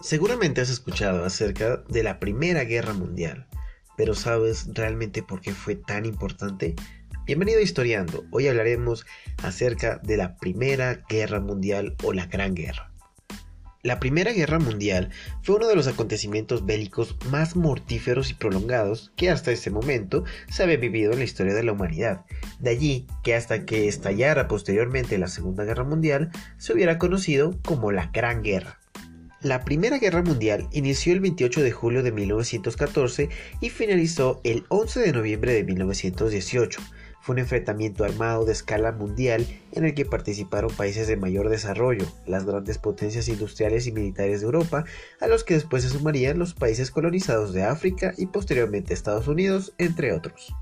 Seguramente has escuchado acerca de la Primera Guerra Mundial, pero ¿sabes realmente por qué fue tan importante? Bienvenido a Historiando, hoy hablaremos acerca de la Primera Guerra Mundial o la Gran Guerra. La Primera Guerra Mundial fue uno de los acontecimientos bélicos más mortíferos y prolongados que hasta ese momento se había vivido en la historia de la humanidad. De allí que hasta que estallara posteriormente la Segunda Guerra Mundial se hubiera conocido como la Gran Guerra. La Primera Guerra Mundial inició el 28 de julio de 1914 y finalizó el 11 de noviembre de 1918. Fue un enfrentamiento armado de escala mundial en el que participaron países de mayor desarrollo, las grandes potencias industriales y militares de Europa, a los que después se sumarían los países colonizados de África y posteriormente Estados Unidos, entre otros.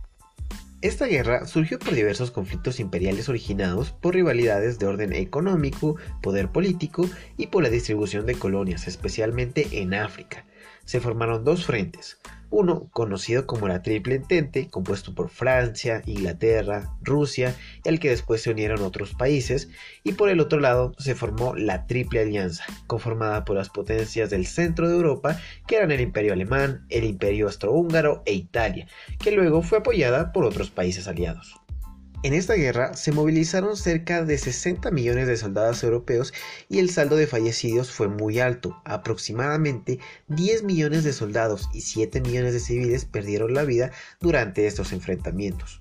Esta guerra surgió por diversos conflictos imperiales originados por rivalidades de orden económico, poder político y por la distribución de colonias, especialmente en África. Se formaron dos frentes, uno conocido como la Triple Entente, compuesto por Francia, Inglaterra, Rusia, al que después se unieron otros países, y por el otro lado se formó la Triple Alianza, conformada por las potencias del centro de Europa, que eran el Imperio Alemán, el Imperio Austrohúngaro e Italia, que luego fue apoyada por otros países aliados. En esta guerra se movilizaron cerca de 60 millones de soldados europeos y el saldo de fallecidos fue muy alto. Aproximadamente 10 millones de soldados y 7 millones de civiles perdieron la vida durante estos enfrentamientos.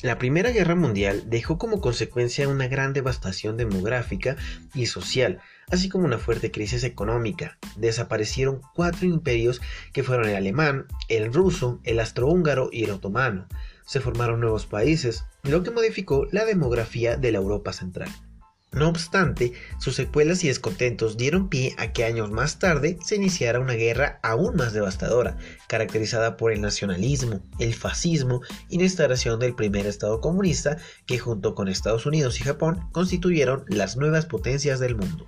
La Primera Guerra Mundial dejó como consecuencia una gran devastación demográfica y social, así como una fuerte crisis económica. Desaparecieron cuatro imperios que fueron el alemán, el ruso, el astrohúngaro y el otomano se formaron nuevos países, lo que modificó la demografía de la Europa central. No obstante, sus secuelas y descontentos dieron pie a que años más tarde se iniciara una guerra aún más devastadora, caracterizada por el nacionalismo, el fascismo y la instalación del primer Estado comunista que junto con Estados Unidos y Japón constituyeron las nuevas potencias del mundo.